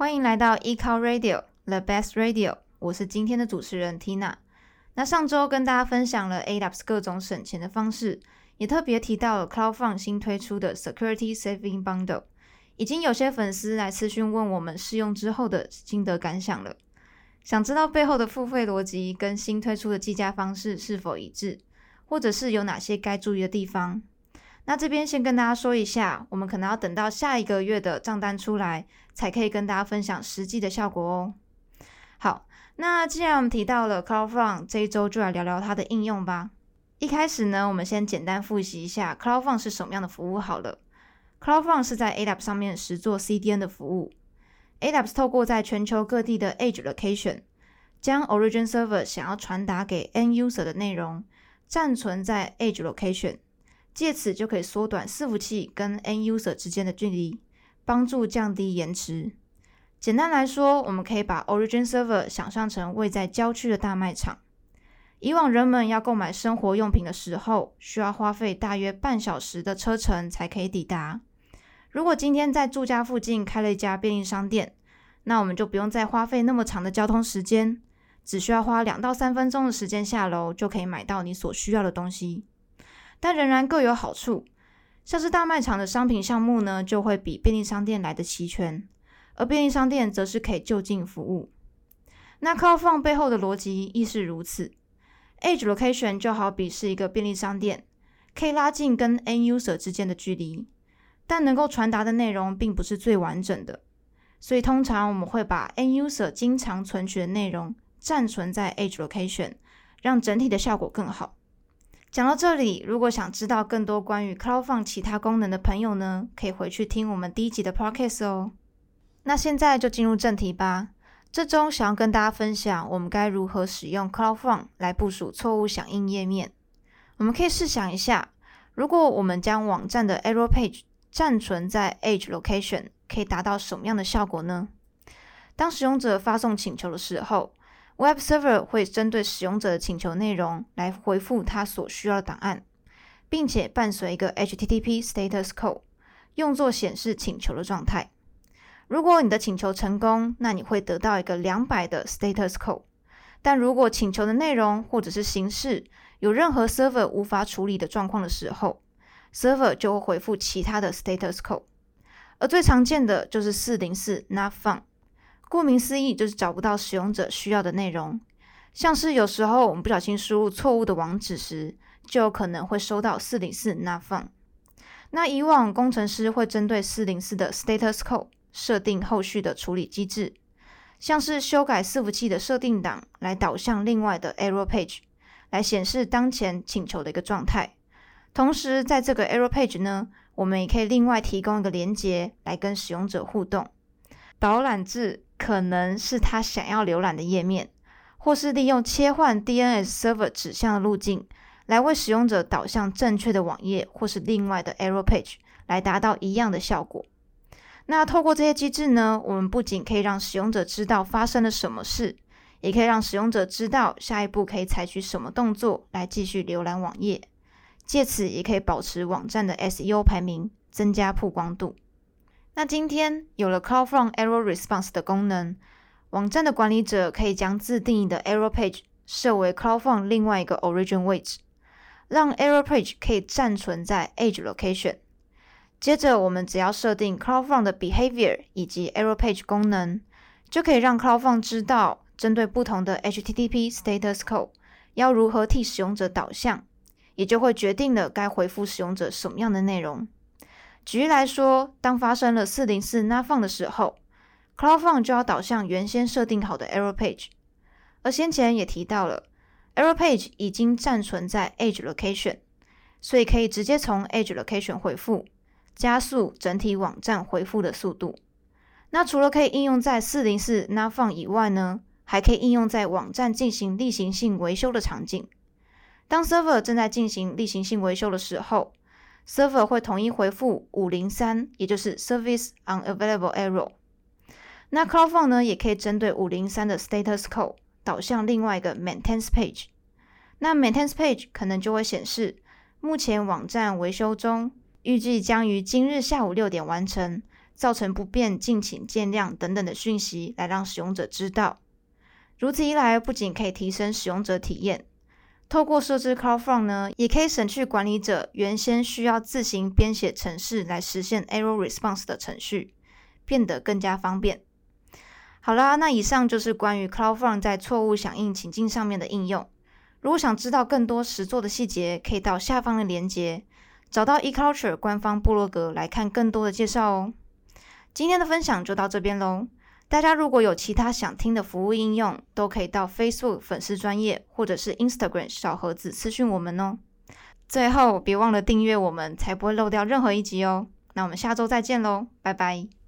欢迎来到 eCloud Radio The Best Radio，我是今天的主持人 Tina。那上周跟大家分享了 AWS 各种省钱的方式，也特别提到了 CloudFront 新推出的 Security Saving Bundle。已经有些粉丝来私讯问我们试用之后的心得感想了，想知道背后的付费逻辑跟新推出的计价方式是否一致，或者是有哪些该注意的地方。那这边先跟大家说一下，我们可能要等到下一个月的账单出来，才可以跟大家分享实际的效果哦。好，那既然我们提到了 CloudFront，这一周就来聊聊它的应用吧。一开始呢，我们先简单复习一下 CloudFront 是什么样的服务好了。CloudFront 是在 AWS 上面实作 CDN 的服务。AWS 透过在全球各地的 Edge Location，将 Origin Server 想要传达给 End User 的内容暂存在 Edge Location，借此就可以缩短伺服器跟 n user 之间的距离，帮助降低延迟。简单来说，我们可以把 Origin Server 想象成位在郊区的大卖场。以往人们要购买生活用品的时候，需要花费大约半小时的车程才可以抵达。如果今天在住家附近开了一家便利商店，那我们就不用再花费那么长的交通时间，只需要花两到三分钟的时间下楼就可以买到你所需要的东西。但仍然各有好处，像是大卖场的商品项目呢，就会比便利商店来得齐全，而便利商店则是可以就近服务。那 c o f o n 背后的逻辑亦是如此，Edge Location 就好比是一个便利商店，可以拉近跟 End User 之间的距离。但能够传达的内容并不是最完整的，所以通常我们会把 End User 经常存取的内容暂存在 Edge Location，让整体的效果更好。讲到这里，如果想知道更多关于 CloudFront 其他功能的朋友呢，可以回去听我们第一集的 Podcast 哦。那现在就进入正题吧。这周想要跟大家分享，我们该如何使用 CloudFront 来部署错误响应页面。我们可以试想一下，如果我们将网站的 Error Page 暂存在 Edge Location 可以达到什么样的效果呢？当使用者发送请求的时候，Web Server 会针对使用者的请求内容来回复他所需要的档案，并且伴随一个 HTTP Status Code，用作显示请求的状态。如果你的请求成功，那你会得到一个两百的 Status Code。但如果请求的内容或者是形式有任何 Server 无法处理的状况的时候，Server 就会回复其他的 status code，而最常见的就是四零四 not found。顾名思义，就是找不到使用者需要的内容。像是有时候我们不小心输入错误的网址时，就有可能会收到四零四 n o f u n。那以往工程师会针对四零四的 status code 设定后续的处理机制，像是修改伺服器的设定档来导向另外的 error page，来显示当前请求的一个状态。同时，在这个 error page 呢，我们也可以另外提供一个连接来跟使用者互动。导览至可能是他想要浏览的页面，或是利用切换 DNS server 指向的路径，来为使用者导向正确的网页，或是另外的 error page，来达到一样的效果。那透过这些机制呢，我们不仅可以让使用者知道发生了什么事，也可以让使用者知道下一步可以采取什么动作来继续浏览网页。借此也可以保持网站的 SEO 排名，增加曝光度。那今天有了 CloudFront Error Response 的功能，网站的管理者可以将自定义的 Error Page 设为 CloudFront 另外一个 Origin 位置，让 Error Page 可以暂存在 Edge Location。接着，我们只要设定 CloudFront 的 Behavior 以及 Error Page 功能，就可以让 CloudFront 知道针对不同的 HTTP Status Code 要如何替使用者导向。也就会决定了该回复使用者什么样的内容。举例来说，当发生了四零四 not found 的时候，CloudFront 就要导向原先设定好的 error page。而先前也提到了，error page 已经暂存在 Edge Location，所以可以直接从 Edge Location 回复，加速整体网站回复的速度。那除了可以应用在四零四 not found 以外呢，还可以应用在网站进行例行性维修的场景。当 server 正在进行例行性维修的时候，server 会统一回复五零三，也就是 service unavailable error。那 CloudFront 呢，也可以针对五零三的 status code 导向另外一个 maintenance page。那 maintenance page 可能就会显示目前网站维修中，预计将于今日下午六点完成，造成不便，敬请见谅等等的讯息来让使用者知道。如此一来，不仅可以提升使用者体验，透过设置 CloudFront 呢，也可以省去管理者原先需要自行编写程式来实现 Error Response 的程序，变得更加方便。好啦，那以上就是关于 CloudFront 在错误响应情境上面的应用。如果想知道更多实作的细节，可以到下方的链接，找到 eCulture 官方部落格来看更多的介绍哦。今天的分享就到这边喽。大家如果有其他想听的服务应用，都可以到 Facebook 粉丝专业或者是 Instagram 小盒子私讯我们哦。最后别忘了订阅我们，才不会漏掉任何一集哦。那我们下周再见喽，拜拜。